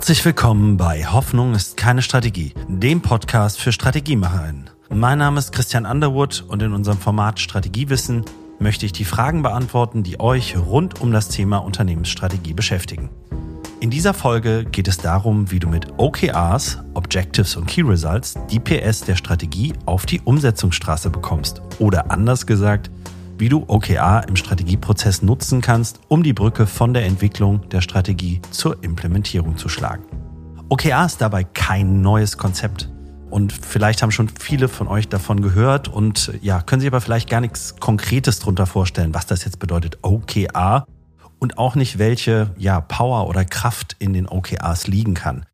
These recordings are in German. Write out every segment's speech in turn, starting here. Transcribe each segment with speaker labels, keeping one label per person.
Speaker 1: Herzlich willkommen bei Hoffnung ist keine Strategie, dem Podcast für Strategiemacherinnen. Mein Name ist Christian Underwood und in unserem Format Strategiewissen möchte ich die Fragen beantworten, die euch rund um das Thema Unternehmensstrategie beschäftigen. In dieser Folge geht es darum, wie du mit OKRs, Objectives und Key Results die PS der Strategie auf die Umsetzungsstraße bekommst. Oder anders gesagt, wie du OKR im Strategieprozess nutzen kannst, um die Brücke von der Entwicklung der Strategie zur Implementierung zu schlagen. OKR ist dabei kein neues Konzept. Und vielleicht haben schon viele von euch davon gehört und ja, können sich aber vielleicht gar nichts Konkretes darunter vorstellen, was das jetzt bedeutet, OKR und auch nicht, welche ja, Power oder Kraft in den OKRs liegen kann.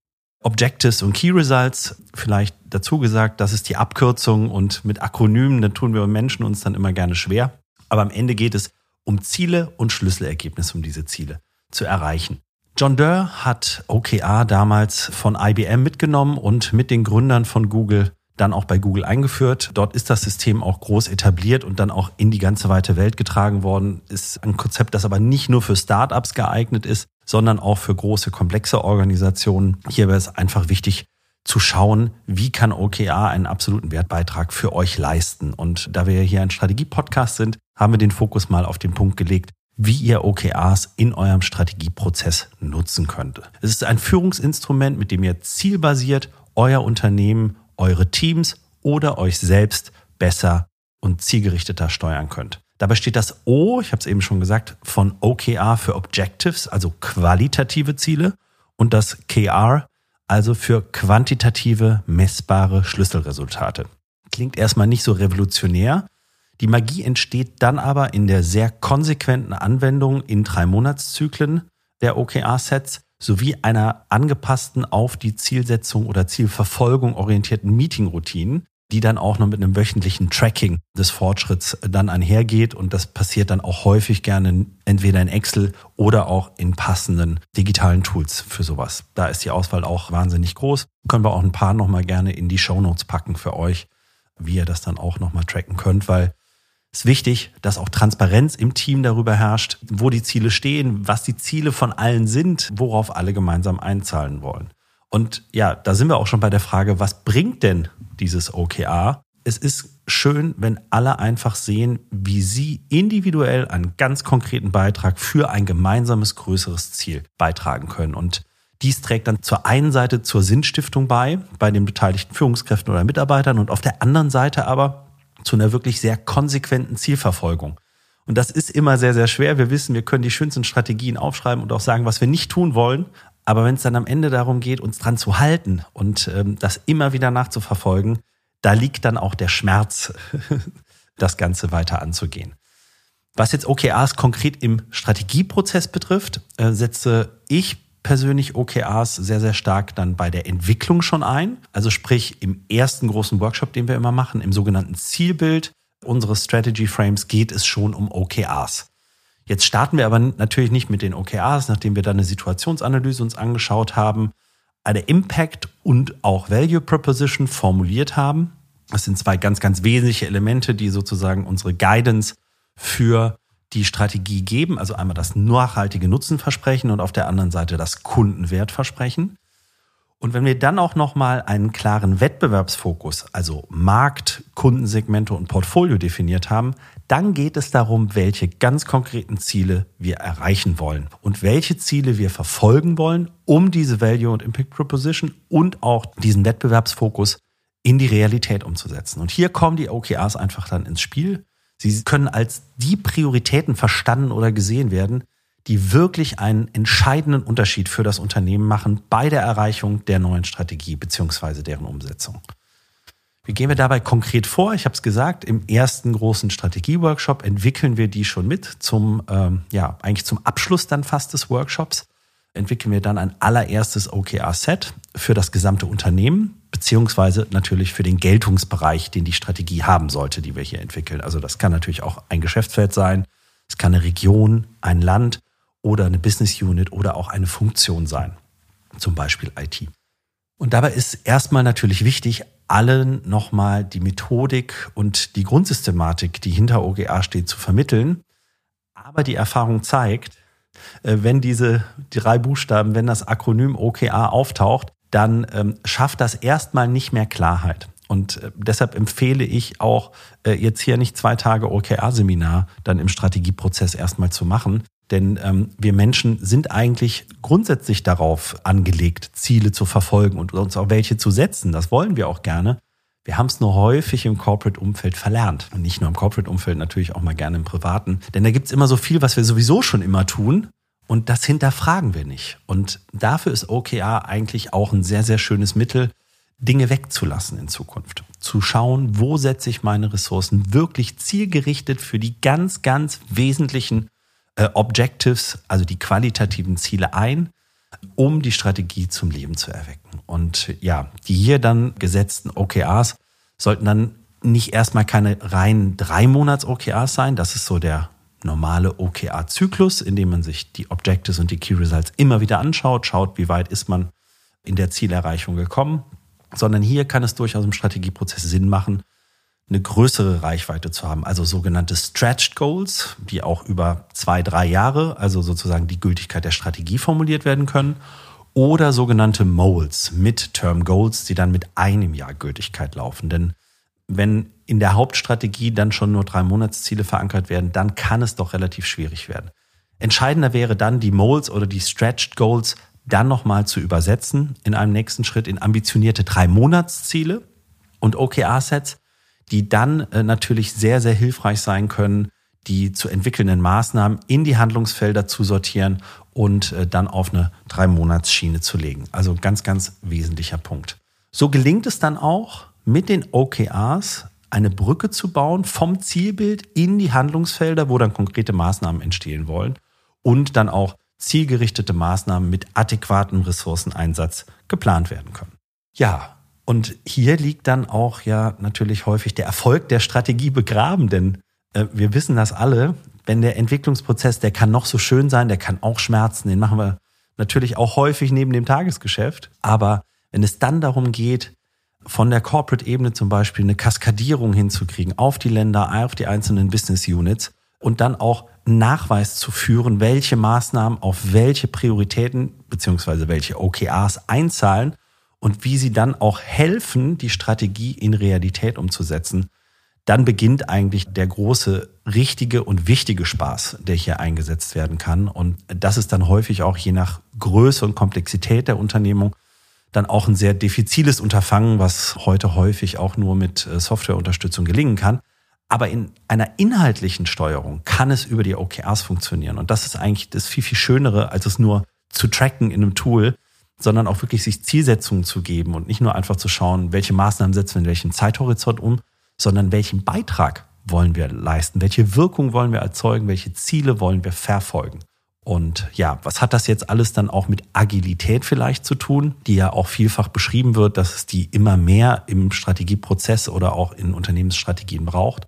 Speaker 1: Objectives und Key Results, vielleicht dazu gesagt, das ist die Abkürzung und mit Akronymen, da tun wir Menschen uns dann immer gerne schwer. Aber am Ende geht es um Ziele und Schlüsselergebnisse, um diese Ziele zu erreichen. John Doerr hat OKR damals von IBM mitgenommen und mit den Gründern von Google dann auch bei Google eingeführt. Dort ist das System auch groß etabliert und dann auch in die ganze weite Welt getragen worden. Ist ein Konzept, das aber nicht nur für Startups geeignet ist, sondern auch für große, komplexe Organisationen. Hier wäre es einfach wichtig, zu schauen, wie kann OKR einen absoluten Wertbeitrag für euch leisten. Und da wir hier ein Strategie-Podcast sind, haben wir den Fokus mal auf den Punkt gelegt, wie ihr OKRs in eurem Strategieprozess nutzen könnt. Es ist ein Führungsinstrument, mit dem ihr zielbasiert euer Unternehmen, eure Teams oder euch selbst besser und zielgerichteter steuern könnt. Dabei steht das O, ich habe es eben schon gesagt, von OKR für Objectives, also qualitative Ziele, und das KR, also für quantitative, messbare Schlüsselresultate. Klingt erstmal nicht so revolutionär, die Magie entsteht dann aber in der sehr konsequenten Anwendung in drei Monatszyklen der OKR-Sets sowie einer angepassten auf die Zielsetzung oder Zielverfolgung orientierten Meeting-Routinen, die dann auch noch mit einem wöchentlichen Tracking des Fortschritts dann einhergeht. Und das passiert dann auch häufig gerne entweder in Excel oder auch in passenden digitalen Tools für sowas. Da ist die Auswahl auch wahnsinnig groß. Können wir auch ein paar nochmal gerne in die Show Notes packen für euch, wie ihr das dann auch nochmal tracken könnt, weil ist wichtig, dass auch Transparenz im Team darüber herrscht, wo die Ziele stehen, was die Ziele von allen sind, worauf alle gemeinsam einzahlen wollen. Und ja, da sind wir auch schon bei der Frage, was bringt denn dieses OKR? Es ist schön, wenn alle einfach sehen, wie sie individuell einen ganz konkreten Beitrag für ein gemeinsames größeres Ziel beitragen können. Und dies trägt dann zur einen Seite zur Sinnstiftung bei, bei den beteiligten Führungskräften oder Mitarbeitern und auf der anderen Seite aber zu einer wirklich sehr konsequenten Zielverfolgung. Und das ist immer sehr, sehr schwer. Wir wissen, wir können die schönsten Strategien aufschreiben und auch sagen, was wir nicht tun wollen. Aber wenn es dann am Ende darum geht, uns dran zu halten und ähm, das immer wieder nachzuverfolgen, da liegt dann auch der Schmerz, das Ganze weiter anzugehen. Was jetzt OKRs konkret im Strategieprozess betrifft, äh, setze ich persönlich OKRs sehr, sehr stark dann bei der Entwicklung schon ein. Also sprich im ersten großen Workshop, den wir immer machen, im sogenannten Zielbild unseres Strategy Frames geht es schon um OKRs. Jetzt starten wir aber natürlich nicht mit den OKRs, nachdem wir dann eine Situationsanalyse uns angeschaut haben, eine Impact und auch Value Proposition formuliert haben. Das sind zwei ganz, ganz wesentliche Elemente, die sozusagen unsere Guidance für die Strategie geben, also einmal das nachhaltige Nutzenversprechen und auf der anderen Seite das Kundenwertversprechen. Und wenn wir dann auch nochmal einen klaren Wettbewerbsfokus, also Markt, Kundensegmente und Portfolio definiert haben, dann geht es darum, welche ganz konkreten Ziele wir erreichen wollen und welche Ziele wir verfolgen wollen, um diese Value und Impact Proposition und auch diesen Wettbewerbsfokus in die Realität umzusetzen. Und hier kommen die OKRs einfach dann ins Spiel. Sie können als die Prioritäten verstanden oder gesehen werden, die wirklich einen entscheidenden Unterschied für das Unternehmen machen bei der Erreichung der neuen Strategie beziehungsweise deren Umsetzung. Wie gehen wir dabei konkret vor? Ich habe es gesagt, im ersten großen Strategieworkshop entwickeln wir die schon mit zum, ähm, ja, eigentlich zum Abschluss dann fast des Workshops. Entwickeln wir dann ein allererstes OKR-Set für das gesamte Unternehmen beziehungsweise natürlich für den Geltungsbereich, den die Strategie haben sollte, die wir hier entwickeln. Also das kann natürlich auch ein Geschäftsfeld sein, es kann eine Region, ein Land oder eine Business Unit oder auch eine Funktion sein, zum Beispiel IT. Und dabei ist erstmal natürlich wichtig, allen nochmal die Methodik und die Grundsystematik, die hinter OGA steht, zu vermitteln. Aber die Erfahrung zeigt, wenn diese drei Buchstaben, wenn das Akronym OKA auftaucht, dann ähm, schafft das erstmal nicht mehr Klarheit. Und äh, deshalb empfehle ich auch, äh, jetzt hier nicht zwei Tage OKR-Seminar dann im Strategieprozess erstmal zu machen. Denn ähm, wir Menschen sind eigentlich grundsätzlich darauf angelegt, Ziele zu verfolgen und uns auch welche zu setzen. Das wollen wir auch gerne. Wir haben es nur häufig im Corporate-Umfeld verlernt. Und nicht nur im Corporate-Umfeld, natürlich auch mal gerne im Privaten. Denn da gibt es immer so viel, was wir sowieso schon immer tun. Und das hinterfragen wir nicht. Und dafür ist OKR eigentlich auch ein sehr, sehr schönes Mittel, Dinge wegzulassen in Zukunft. Zu schauen, wo setze ich meine Ressourcen wirklich zielgerichtet für die ganz, ganz wesentlichen äh, Objectives, also die qualitativen Ziele ein, um die Strategie zum Leben zu erwecken. Und ja, die hier dann gesetzten OKRs sollten dann nicht erstmal keine reinen drei Monats OKRs sein. Das ist so der normale OKR-Zyklus, in dem man sich die Objectives und die Key Results immer wieder anschaut, schaut, wie weit ist man in der Zielerreichung gekommen, sondern hier kann es durchaus im Strategieprozess Sinn machen, eine größere Reichweite zu haben, also sogenannte Stretched Goals, die auch über zwei, drei Jahre, also sozusagen die Gültigkeit der Strategie formuliert werden können, oder sogenannte Moles, Midterm Goals, die dann mit einem Jahr Gültigkeit laufen. Denn wenn in der Hauptstrategie dann schon nur drei Monatsziele verankert werden, dann kann es doch relativ schwierig werden. Entscheidender wäre dann, die Moles oder die Stretched Goals dann nochmal zu übersetzen in einem nächsten Schritt in ambitionierte drei Monatsziele und OKR-Sets, die dann äh, natürlich sehr, sehr hilfreich sein können, die zu entwickelnden Maßnahmen in die Handlungsfelder zu sortieren und äh, dann auf eine drei Monatsschiene zu legen. Also ganz, ganz wesentlicher Punkt. So gelingt es dann auch, mit den OKRs eine Brücke zu bauen vom Zielbild in die Handlungsfelder, wo dann konkrete Maßnahmen entstehen wollen und dann auch zielgerichtete Maßnahmen mit adäquatem Ressourceneinsatz geplant werden können. Ja, und hier liegt dann auch ja natürlich häufig der Erfolg der Strategie begraben, denn äh, wir wissen das alle, wenn der Entwicklungsprozess, der kann noch so schön sein, der kann auch schmerzen, den machen wir natürlich auch häufig neben dem Tagesgeschäft, aber wenn es dann darum geht, von der Corporate-Ebene zum Beispiel eine Kaskadierung hinzukriegen auf die Länder, auf die einzelnen Business Units und dann auch Nachweis zu führen, welche Maßnahmen auf welche Prioritäten beziehungsweise welche OKRs einzahlen und wie sie dann auch helfen, die Strategie in Realität umzusetzen, dann beginnt eigentlich der große, richtige und wichtige Spaß, der hier eingesetzt werden kann. Und das ist dann häufig auch je nach Größe und Komplexität der Unternehmung dann auch ein sehr diffiziles Unterfangen, was heute häufig auch nur mit äh, Softwareunterstützung gelingen kann. Aber in einer inhaltlichen Steuerung kann es über die OKRs funktionieren. Und das ist eigentlich das viel, viel Schönere, als es nur zu tracken in einem Tool, sondern auch wirklich sich Zielsetzungen zu geben und nicht nur einfach zu schauen, welche Maßnahmen setzen wir in welchem Zeithorizont um, sondern welchen Beitrag wollen wir leisten, welche Wirkung wollen wir erzeugen, welche Ziele wollen wir verfolgen. Und ja, was hat das jetzt alles dann auch mit Agilität vielleicht zu tun, die ja auch vielfach beschrieben wird, dass es die immer mehr im Strategieprozess oder auch in Unternehmensstrategien braucht.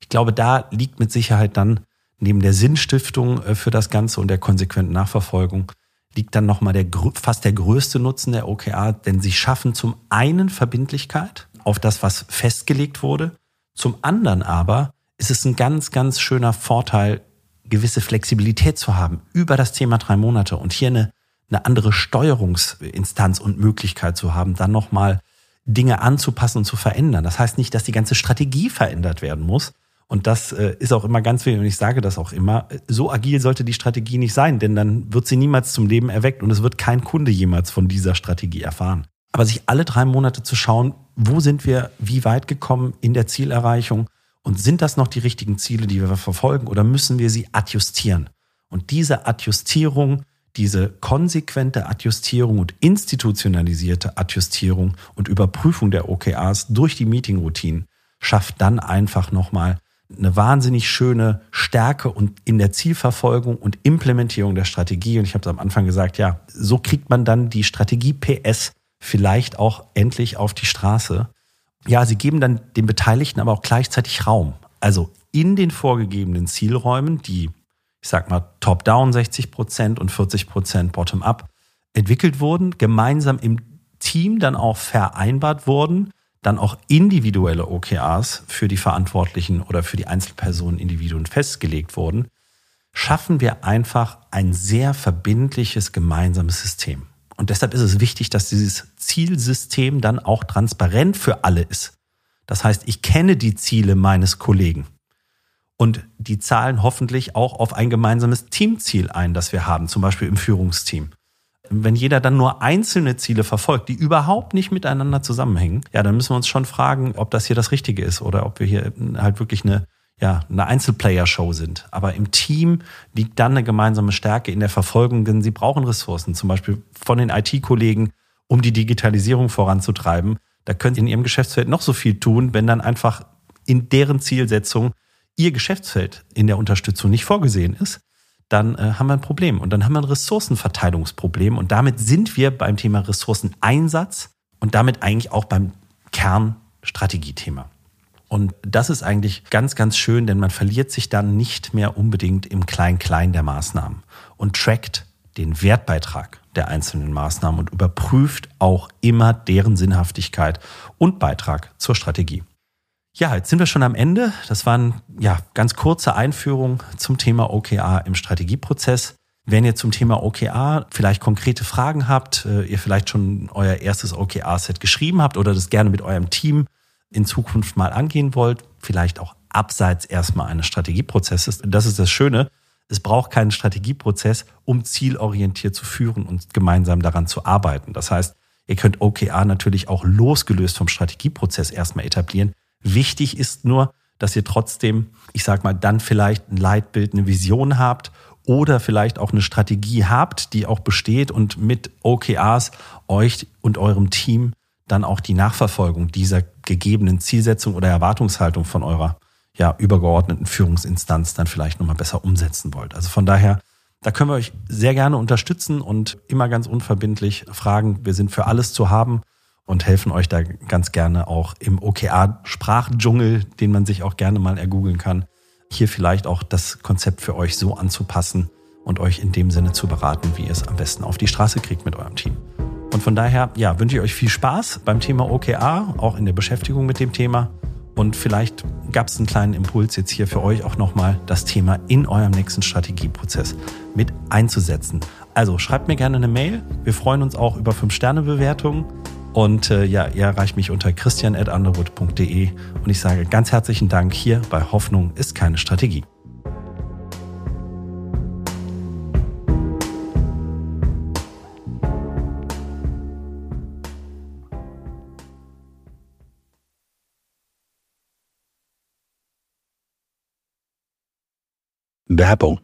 Speaker 1: Ich glaube, da liegt mit Sicherheit dann neben der Sinnstiftung äh, für das Ganze und der konsequenten Nachverfolgung liegt dann nochmal der, fast der größte Nutzen der OKR, denn sie schaffen zum einen Verbindlichkeit auf das, was festgelegt wurde, zum anderen aber ist es ein ganz, ganz schöner Vorteil gewisse Flexibilität zu haben über das Thema drei Monate und hier eine, eine andere Steuerungsinstanz und Möglichkeit zu haben, dann nochmal Dinge anzupassen und zu verändern. Das heißt nicht, dass die ganze Strategie verändert werden muss. Und das äh, ist auch immer ganz wichtig und ich sage das auch immer. So agil sollte die Strategie nicht sein, denn dann wird sie niemals zum Leben erweckt und es wird kein Kunde jemals von dieser Strategie erfahren. Aber sich alle drei Monate zu schauen, wo sind wir wie weit gekommen in der Zielerreichung und sind das noch die richtigen Ziele, die wir verfolgen, oder müssen wir sie adjustieren? Und diese Adjustierung, diese konsequente Adjustierung und institutionalisierte Adjustierung und Überprüfung der OKRs durch die Meeting-Routinen schafft dann einfach nochmal eine wahnsinnig schöne Stärke und in der Zielverfolgung und Implementierung der Strategie. Und ich habe es am Anfang gesagt, ja, so kriegt man dann die Strategie PS vielleicht auch endlich auf die Straße ja, sie geben dann den Beteiligten aber auch gleichzeitig Raum. Also in den vorgegebenen Zielräumen, die, ich sag mal, top-down 60 Prozent und 40 Prozent bottom-up entwickelt wurden, gemeinsam im Team dann auch vereinbart wurden, dann auch individuelle OKRs für die Verantwortlichen oder für die Einzelpersonen Individuen festgelegt wurden, schaffen wir einfach ein sehr verbindliches gemeinsames System. Und deshalb ist es wichtig, dass dieses Zielsystem dann auch transparent für alle ist. Das heißt, ich kenne die Ziele meines Kollegen und die zahlen hoffentlich auch auf ein gemeinsames Teamziel ein, das wir haben, zum Beispiel im Führungsteam. Wenn jeder dann nur einzelne Ziele verfolgt, die überhaupt nicht miteinander zusammenhängen, ja, dann müssen wir uns schon fragen, ob das hier das Richtige ist oder ob wir hier halt wirklich eine, ja, eine Einzelplayer-Show sind. Aber im Team liegt dann eine gemeinsame Stärke in der Verfolgung, denn sie brauchen Ressourcen, zum Beispiel von den IT-Kollegen, um die Digitalisierung voranzutreiben. Da können sie in ihrem Geschäftsfeld noch so viel tun, wenn dann einfach in deren Zielsetzung ihr Geschäftsfeld in der Unterstützung nicht vorgesehen ist dann äh, haben wir ein Problem und dann haben wir ein Ressourcenverteilungsproblem und damit sind wir beim Thema Ressourceneinsatz und damit eigentlich auch beim Kernstrategiethema. Und das ist eigentlich ganz, ganz schön, denn man verliert sich dann nicht mehr unbedingt im Klein-Klein der Maßnahmen und trackt den Wertbeitrag der einzelnen Maßnahmen und überprüft auch immer deren Sinnhaftigkeit und Beitrag zur Strategie. Ja, jetzt sind wir schon am Ende. Das waren ja ganz kurze Einführungen zum Thema OKA im Strategieprozess. Wenn ihr zum Thema OKA vielleicht konkrete Fragen habt, äh, ihr vielleicht schon euer erstes OKA-Set geschrieben habt oder das gerne mit eurem Team in Zukunft mal angehen wollt, vielleicht auch abseits erstmal eines Strategieprozesses. Das ist das Schöne. Es braucht keinen Strategieprozess, um zielorientiert zu führen und gemeinsam daran zu arbeiten. Das heißt, ihr könnt OKA natürlich auch losgelöst vom Strategieprozess erstmal etablieren, Wichtig ist nur, dass ihr trotzdem, ich sag mal, dann vielleicht ein Leitbild, eine Vision habt oder vielleicht auch eine Strategie habt, die auch besteht und mit OKRs euch und eurem Team dann auch die Nachverfolgung dieser gegebenen Zielsetzung oder Erwartungshaltung von eurer ja, übergeordneten Führungsinstanz dann vielleicht nochmal besser umsetzen wollt. Also von daher, da können wir euch sehr gerne unterstützen und immer ganz unverbindlich fragen. Wir sind für alles zu haben und helfen euch da ganz gerne auch im OKR-Sprachendschungel, den man sich auch gerne mal ergoogeln kann, hier vielleicht auch das Konzept für euch so anzupassen und euch in dem Sinne zu beraten, wie ihr es am besten auf die Straße kriegt mit eurem Team. Und von daher, ja, wünsche ich euch viel Spaß beim Thema OKR, auch in der Beschäftigung mit dem Thema. Und vielleicht gab es einen kleinen Impuls jetzt hier für euch auch nochmal, das Thema in eurem nächsten Strategieprozess mit einzusetzen. Also schreibt mir gerne eine Mail. Wir freuen uns auch über 5-Sterne-Bewertungen. Und äh, ja, ihr erreicht mich unter christian.underwood.de und ich sage ganz herzlichen Dank hier bei Hoffnung ist keine Strategie.
Speaker 2: Werbung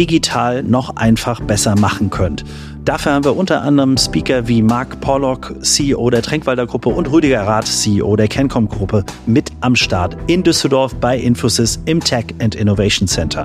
Speaker 2: digital noch einfach besser machen könnt. Dafür haben wir unter anderem Speaker wie Mark Pollock, CEO der Tränkwalder Gruppe und Rüdiger Rath, CEO der Kencom Gruppe mit am Start in Düsseldorf bei Infosys im Tech and Innovation Center.